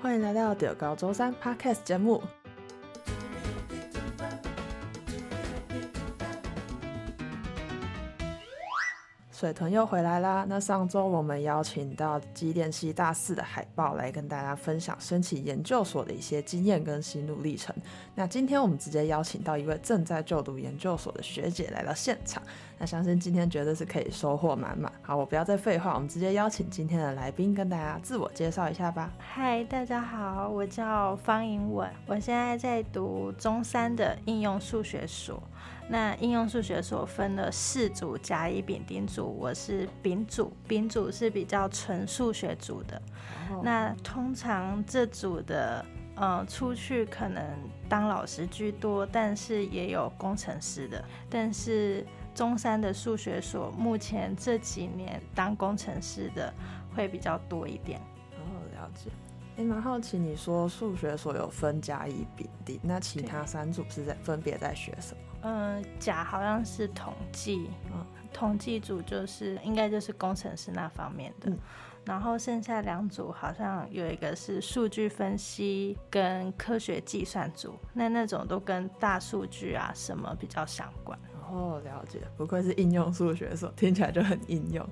欢迎来到中猴周三 Podcast 节目。水豚又回来啦！那上周我们邀请到机电系大四的海豹来跟大家分享申请研究所的一些经验跟心路历程。那今天我们直接邀请到一位正在就读研究所的学姐来到现场。那相信今天绝对是可以收获满满。好，我不要再废话，我们直接邀请今天的来宾跟大家自我介绍一下吧。嗨，大家好，我叫方盈雯，我现在在读中三的应用数学所。那应用数学所分了四组：甲、乙、丙、丁组。我是丙组，丙组是比较纯数学组的。Oh. 那通常这组的，呃，出去可能当老师居多，但是也有工程师的。但是中山的数学所目前这几年当工程师的会比较多一点。哦，oh, 了解。哎，蛮好奇，你说数学所有分甲、乙、丙、丁，那其他三组是在分别在学什么？嗯，甲好像是统计，嗯，统计组就是应该就是工程师那方面的，嗯、然后剩下两组好像有一个是数据分析跟科学计算组，那那种都跟大数据啊什么比较相关。哦，了解，不愧是应用数学所，听起来就很应用。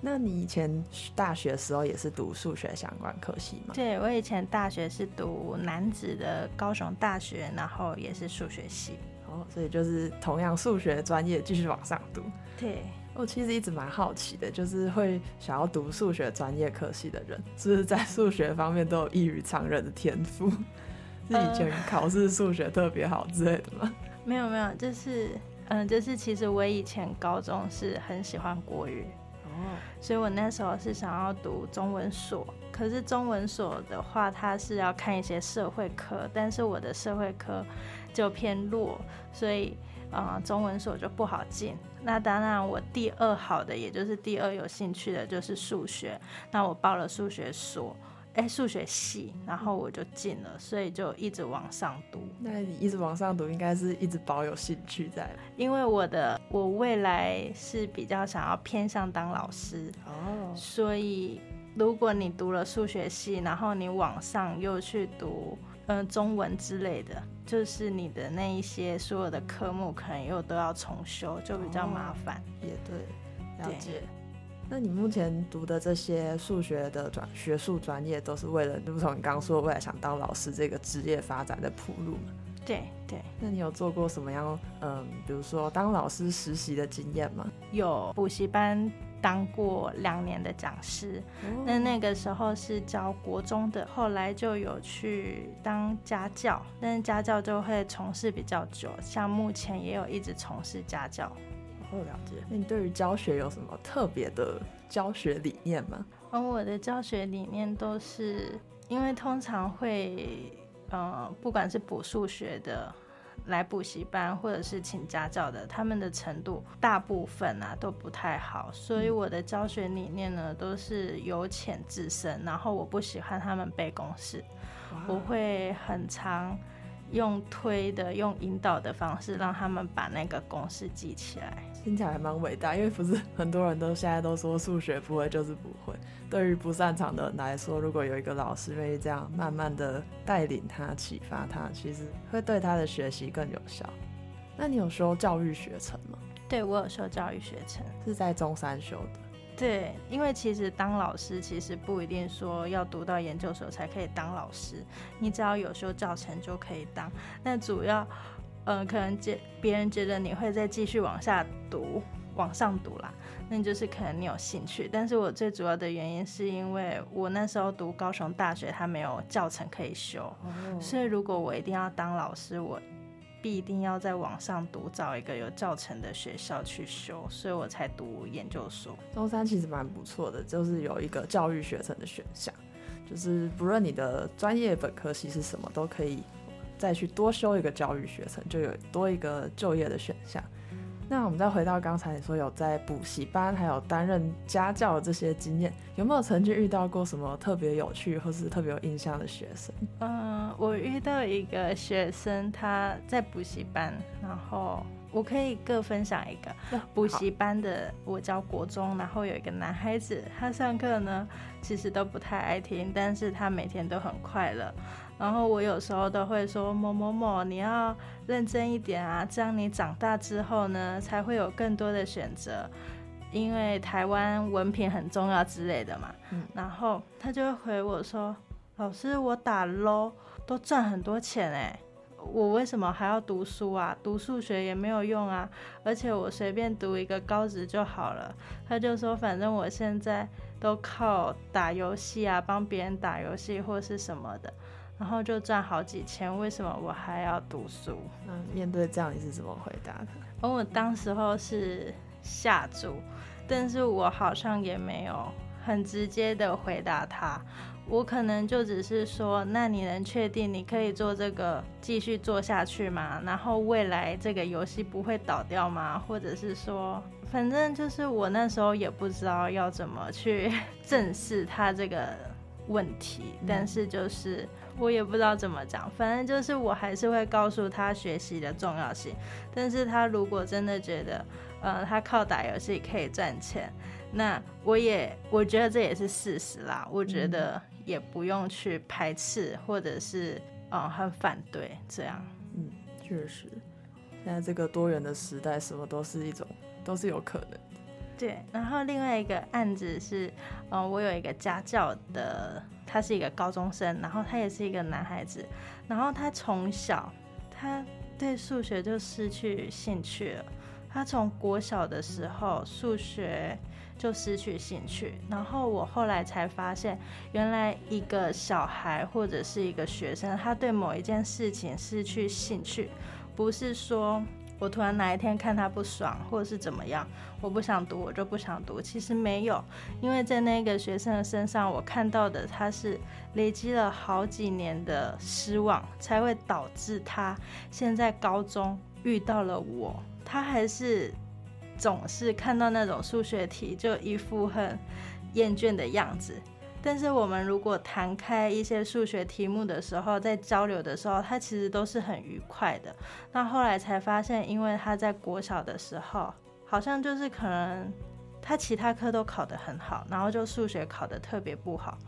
那你以前大学的时候也是读数学相关科系吗？对，我以前大学是读男子的高雄大学，然后也是数学系。哦，所以就是同样数学专业继续往上读。对，我其实一直蛮好奇的，就是会想要读数学专业科系的人，是不是在数学方面都有异于常人的天赋？是以前考试数学特别好之类的吗？呃，没有没有，就是嗯，就是其实我以前高中是很喜欢国语。哦，所以我那时候是想要读中文所，可是中文所的话，它是要看一些社会科，但是我的社会科就偏弱，所以呃，中文所就不好进。那当然，我第二好的，也就是第二有兴趣的就是数学，那我报了数学所。哎，数学系，然后我就进了，所以就一直往上读。那你一直往上读，应该是一直保有兴趣在。因为我的我未来是比较想要偏向当老师哦，所以如果你读了数学系，然后你往上又去读嗯、呃、中文之类的，就是你的那一些所有的科目可能又都要重修，就比较麻烦。哦、也对，了解。那你目前读的这些数学的专学术专业，都是为了，如同你刚刚说的，未来想当老师这个职业发展的铺路吗？对对。那你有做过什么样，嗯，比如说当老师实习的经验吗？有补习班当过两年的讲师，哦、那那个时候是教国中的，后来就有去当家教，但是家教就会从事比较久，像目前也有一直从事家教。我了解。那你对于教学有什么特别的教学理念吗？嗯，我的教学理念都是，因为通常会，呃，不管是补数学的来补习班，或者是请家教的，他们的程度大部分啊都不太好，所以我的教学理念呢都是由浅至深，然后我不喜欢他们背公式，我会很常。用推的、用引导的方式，让他们把那个公式记起来。听起来还蛮伟大，因为不是很多人都现在都说数学不会就是不会。对于不擅长的人来说，如果有一个老师愿意这样慢慢的带领他、启发他，其实会对他的学习更有效。那你有修教育学程吗？对，我有修教育学程，是在中山修的。对，因为其实当老师其实不一定说要读到研究所才可以当老师，你只要有修教程就可以当。那主要，呃，可能觉别人觉得你会再继续往下读，往上读啦，那就是可能你有兴趣。但是我最主要的原因是因为我那时候读高雄大学，它没有教程可以修，哦、所以如果我一定要当老师，我。必定要在网上读，找一个有教程的学校去修，所以我才读研究所。中山其实蛮不错的，就是有一个教育学程的选项，就是不论你的专业本科系是什么，都可以再去多修一个教育学程，就有多一个就业的选项。那我们再回到刚才你说有在补习班，还有担任家教的这些经验，有没有曾经遇到过什么特别有趣或是特别有印象的学生？嗯，我遇到一个学生，他在补习班，然后我可以各分享一个补习班的，我教国中，然后有一个男孩子，他上课呢其实都不太爱听，但是他每天都很快乐。然后我有时候都会说某某某，你要认真一点啊，这样你长大之后呢才会有更多的选择，因为台湾文凭很重要之类的嘛。嗯。然后他就会回我说：“老师，我打 low 都赚很多钱哎。”我为什么还要读书啊？读数学也没有用啊！而且我随便读一个高职就好了。他就说，反正我现在都靠打游戏啊，帮别人打游戏或是什么的，然后就赚好几千。为什么我还要读书？那面对这样，你是怎么回答的？而我当时候是下注，但是我好像也没有很直接的回答他。我可能就只是说，那你能确定你可以做这个继续做下去吗？然后未来这个游戏不会倒掉吗？或者是说，反正就是我那时候也不知道要怎么去 正视他这个问题，但是就是我也不知道怎么讲，反正就是我还是会告诉他学习的重要性。但是他如果真的觉得，呃，他靠打游戏可以赚钱，那我也我觉得这也是事实啦。我觉得。也不用去排斥，或者是嗯很反对这样。嗯，确实，现在这个多元的时代，什么都是一种，都是有可能的。对，然后另外一个案子是，嗯，我有一个家教的，他是一个高中生，然后他也是一个男孩子，然后他从小他对数学就失去兴趣了，他从国小的时候数学。就失去兴趣，然后我后来才发现，原来一个小孩或者是一个学生，他对某一件事情失去兴趣，不是说我突然哪一天看他不爽，或者是怎么样，我不想读，我就不想读。其实没有，因为在那个学生的身上，我看到的他是累积了好几年的失望，才会导致他现在高中遇到了我，他还是。总是看到那种数学题就一副很厌倦的样子，但是我们如果谈开一些数学题目的时候，在交流的时候，他其实都是很愉快的。那后来才发现，因为他在国小的时候，好像就是可能他其他科都考得很好，然后就数学考得特别不好，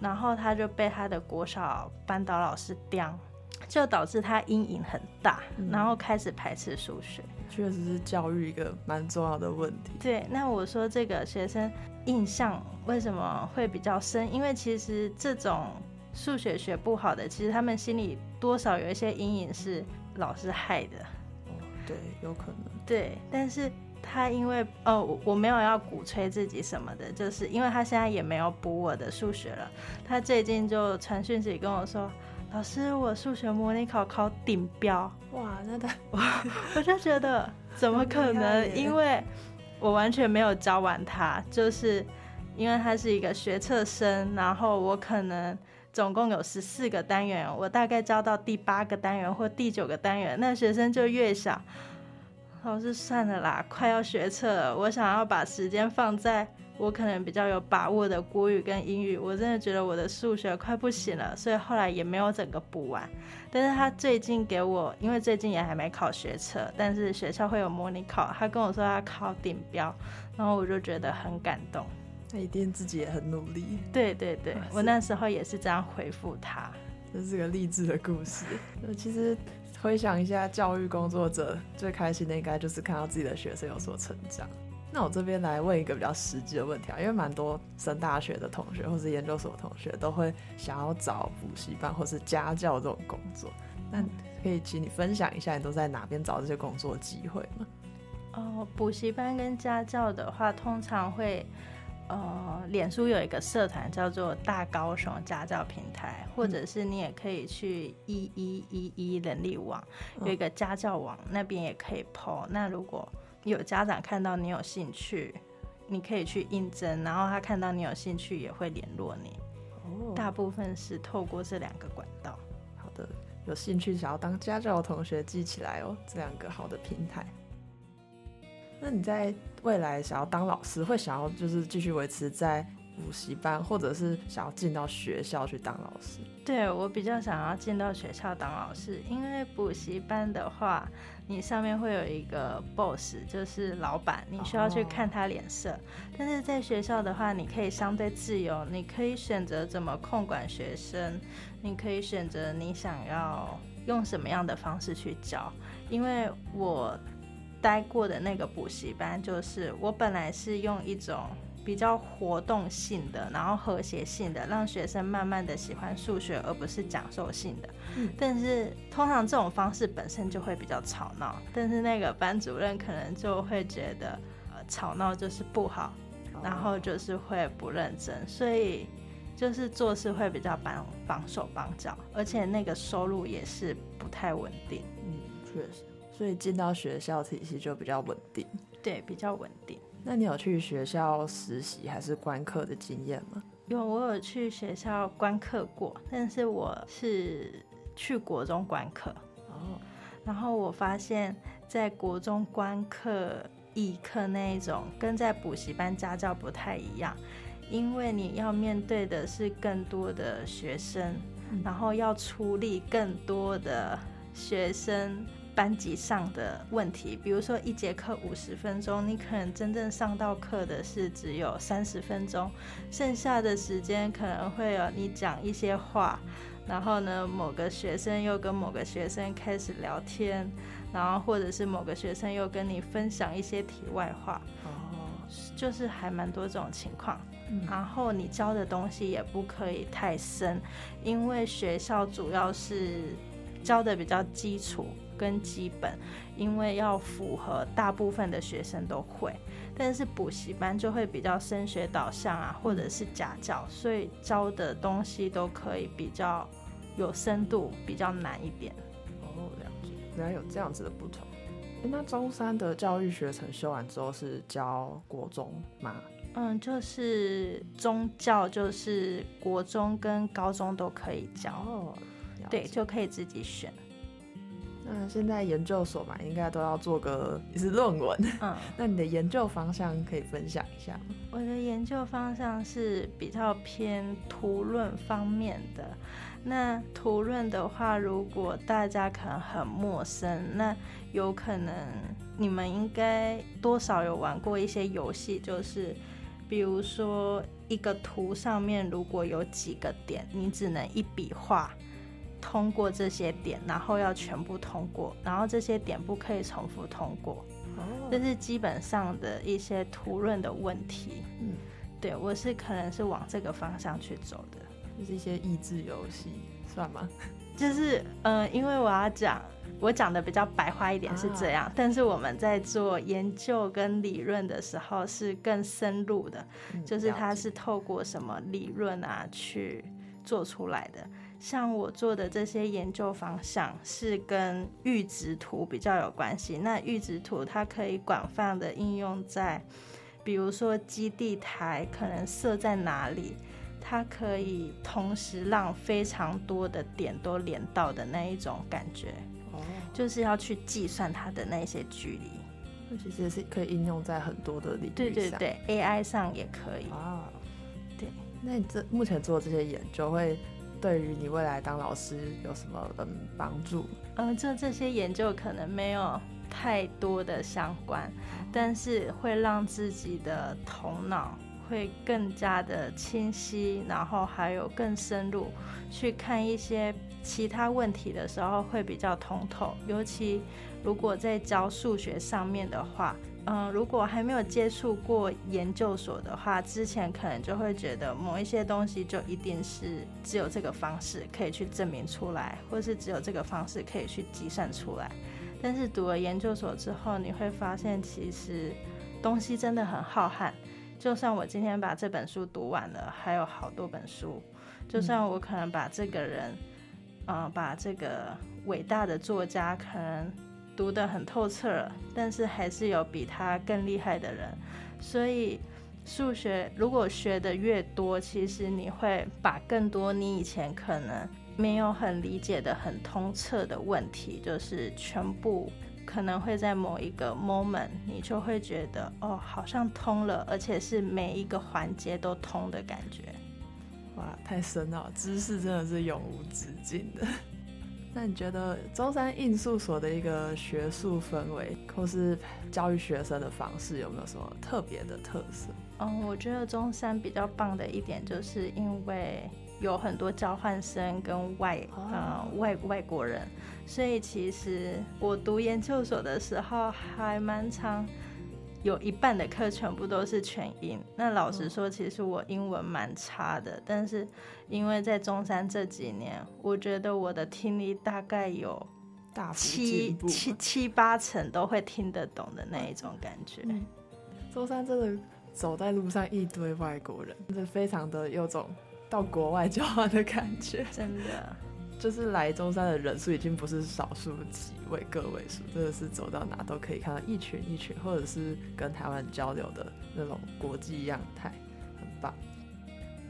然后他就被他的国小班导老师刁。就导致他阴影很大，然后开始排斥数学。确实是教育一个蛮重要的问题。对，那我说这个学生印象为什么会比较深？因为其实这种数学学不好的，其实他们心里多少有一些阴影是老师害的。哦，对，有可能。对，但是他因为哦，我没有要鼓吹自己什么的，就是因为他现在也没有补我的数学了。他最近就传讯息跟我说。老师，我数学模拟考考顶标，哇，那他，我就觉得怎么可能？因为我完全没有教完他，就是因为他是一个学测生，然后我可能总共有十四个单元，我大概教到第八个单元或第九个单元，那学生就越想。老师算了啦，快要学测了，我想要把时间放在。我可能比较有把握的国语跟英语，我真的觉得我的数学快不行了，所以后来也没有整个补完。但是他最近给我，因为最近也还没考学测，但是学校会有模拟考，他跟我说他考顶标，然后我就觉得很感动。他一定自己也很努力。对对对，我那时候也是这样回复他。这是个励志的故事。其实回想一下，教育工作者最开心的应该就是看到自己的学生有所成长。那我这边来问一个比较实际的问题啊，因为蛮多升大学的同学或是研究所的同学都会想要找补习班或是家教这种工作，那可以请你分享一下，你都在哪边找这些工作机会吗？哦，补习班跟家教的话，通常会，呃，脸书有一个社团叫做大高雄家教平台，或者是你也可以去一一一一人力网有一个家教网，那边也可以 po。那如果有家长看到你有兴趣，你可以去应征，然后他看到你有兴趣也会联络你。哦，大部分是透过这两个管道。好的，有兴趣想要当家教的同学记起来哦，这两个好的平台。那你在未来想要当老师，会想要就是继续维持在补习班，或者是想要进到学校去当老师？对，我比较想要进到学校当老师，因为补习班的话，你上面会有一个 boss，就是老板，你需要去看他脸色。Oh. 但是在学校的话，你可以相对自由，你可以选择怎么控管学生，你可以选择你想要用什么样的方式去教。因为我待过的那个补习班，就是我本来是用一种。比较活动性的，然后和谐性的，让学生慢慢的喜欢数学，而不是讲授性的。嗯。但是通常这种方式本身就会比较吵闹，但是那个班主任可能就会觉得，呃，吵闹就是不好，然后就是会不认真，所以就是做事会比较绑绑手绑脚，而且那个收入也是不太稳定。嗯，确实，所以进到学校体系就比较稳定。对，比较稳定。那你有去学校实习还是观课的经验吗？有，我有去学校观课过，但是我是去国中观课。哦。然后我发现，在国中观课、义课那一种，跟在补习班家教不太一样，因为你要面对的是更多的学生，嗯、然后要处理更多的学生。班级上的问题，比如说一节课五十分钟，你可能真正上到课的是只有三十分钟，剩下的时间可能会有你讲一些话，然后呢，某个学生又跟某个学生开始聊天，然后或者是某个学生又跟你分享一些题外话，哦，就是还蛮多这种情况。然后你教的东西也不可以太深，因为学校主要是教的比较基础。跟基本，因为要符合大部分的学生都会，但是补习班就会比较升学导向啊，或者是家教，所以教的东西都可以比较有深度，比较难一点。哦，了解，原来有这样子的不同。那中山的教育学程修完之后是教国中吗？嗯，就是宗教，就是国中跟高中都可以教。哦，对，就可以自己选。那现在研究所嘛，应该都要做个也是论文。嗯，那你的研究方向可以分享一下吗？我的研究方向是比较偏图论方面的。那图论的话，如果大家可能很陌生，那有可能你们应该多少有玩过一些游戏，就是比如说一个图上面如果有几个点，你只能一笔画。通过这些点，然后要全部通过，然后这些点不可以重复通过。哦，这是基本上的一些图论的问题。嗯，对，我是可能是往这个方向去走的，就是一些益智游戏，算吗？就是，嗯、呃，因为我要讲，我讲的比较白话一点是这样，啊、但是我们在做研究跟理论的时候是更深入的，嗯、就是它是透过什么理论啊去做出来的。像我做的这些研究方向是跟阈值图比较有关系。那阈值图它可以广泛的应用在，比如说基地台可能设在哪里，它可以同时让非常多的点都连到的那一种感觉。哦，就是要去计算它的那些距离。那其实是可以应用在很多的领域上。对对对，AI 上也可以。啊，对。那你这目前做这些研究会？对于你未来当老师有什么嗯帮助？嗯，就这些研究可能没有太多的相关，但是会让自己的头脑会更加的清晰，然后还有更深入去看一些其他问题的时候会比较通透，尤其如果在教数学上面的话。嗯，如果还没有接触过研究所的话，之前可能就会觉得某一些东西就一定是只有这个方式可以去证明出来，或是只有这个方式可以去计算出来。但是读了研究所之后，你会发现其实东西真的很浩瀚。就算我今天把这本书读完了，还有好多本书。就算我可能把这个人，嗯，把这个伟大的作家可能。读得很透彻了，但是还是有比他更厉害的人。所以数学如果学得越多，其实你会把更多你以前可能没有很理解的很通彻的问题，就是全部可能会在某一个 moment，你就会觉得哦，好像通了，而且是每一个环节都通的感觉。哇，太深了，知识真的是永无止境的。那你觉得中山印术所的一个学术氛围，或是教育学生的方式，有没有什么特别的特色？嗯，我觉得中山比较棒的一点，就是因为有很多交换生跟外呃外外国人，所以其实我读研究所的时候还蛮常。有一半的课全部都是全英。那老实说，其实我英文蛮差的，但是因为在中山这几年，我觉得我的听力大概有七七七八成都会听得懂的那一种感觉。嗯，中山真的走在路上一堆外国人，真的非常的有种到国外交换的感觉，真的。就是来中山的人数已经不是少数几位个位数，真的是走到哪都可以看到一群一群，或者是跟台湾交流的那种国际样态，很棒。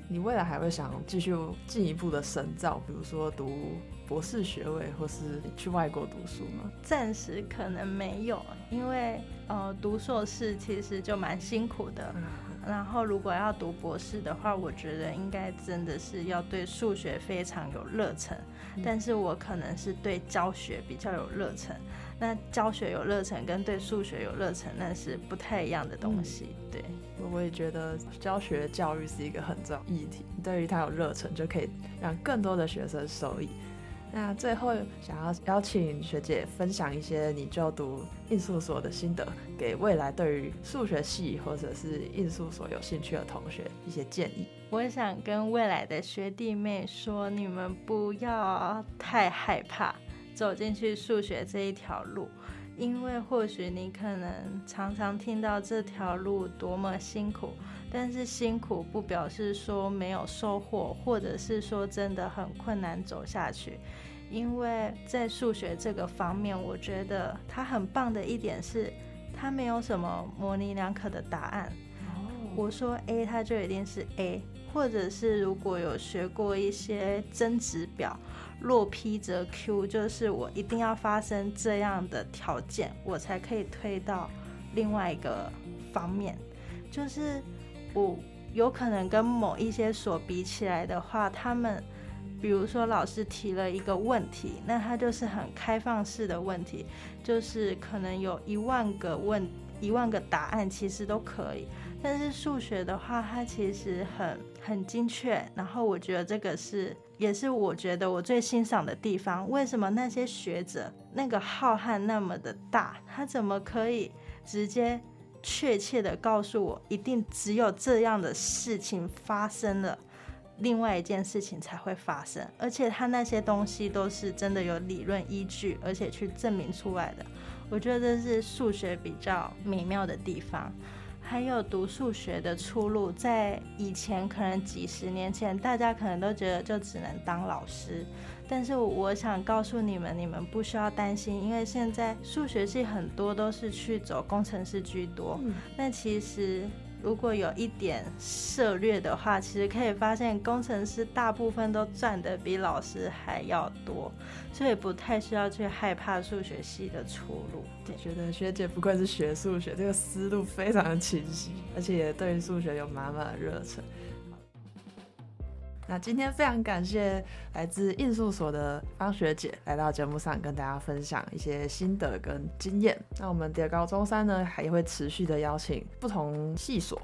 你未来还会想继续进一步的深造，比如说读博士学位，或是去外国读书吗？暂时可能没有，因为呃，读硕士其实就蛮辛苦的。嗯然后，如果要读博士的话，我觉得应该真的是要对数学非常有热忱。但是我可能是对教学比较有热忱。那教学有热忱跟对数学有热忱，那是不太一样的东西。对，我也觉得教学教育是一个很重要议题。对于他有热忱，就可以让更多的学生受益。那最后想要邀请学姐分享一些你就读印数所的心得，给未来对于数学系或者是印数所有兴趣的同学一些建议。我想跟未来的学弟妹说，你们不要太害怕走进去数学这一条路，因为或许你可能常常听到这条路多么辛苦，但是辛苦不表示说没有收获，或者是说真的很困难走下去。因为在数学这个方面，我觉得它很棒的一点是，它没有什么模棱两可的答案。我说 A，它就一定是 A，或者是如果有学过一些增值表，若 P 则 Q，就是我一定要发生这样的条件，我才可以推到另外一个方面。就是我有可能跟某一些所比起来的话，他们。比如说，老师提了一个问题，那他就是很开放式的问题，就是可能有一万个问一万个答案，其实都可以。但是数学的话，它其实很很精确。然后我觉得这个是也是我觉得我最欣赏的地方。为什么那些学者那个浩瀚那么的大，他怎么可以直接确切的告诉我，一定只有这样的事情发生了？另外一件事情才会发生，而且他那些东西都是真的有理论依据，而且去证明出来的。我觉得这是数学比较美妙的地方。还有读数学的出路，在以前可能几十年前，大家可能都觉得就只能当老师，但是我想告诉你们，你们不需要担心，因为现在数学系很多都是去走工程师居多。那其实。如果有一点涉略的话，其实可以发现工程师大部分都赚得比老师还要多，所以不太需要去害怕数学系的出路。我觉得学姐不愧是学数学，这个思路非常的清晰，而且也对数学有满满的热忱。那今天非常感谢来自印术所的方学姐来到节目上跟大家分享一些心得跟经验。那我们叠高中山呢，还会持续的邀请不同系所、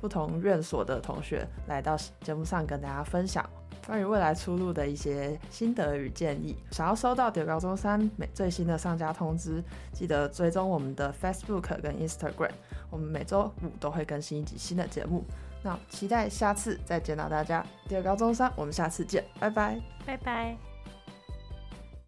不同院所的同学来到节目上跟大家分享关于未来出路的一些心得与建议。想要收到叠高中山每最新的上架通知，记得追踪我们的 Facebook 跟 Instagram，我们每周五都会更新一集新的节目。那期待下次再见到大家。第二高中生，我们下次见，拜拜，拜拜。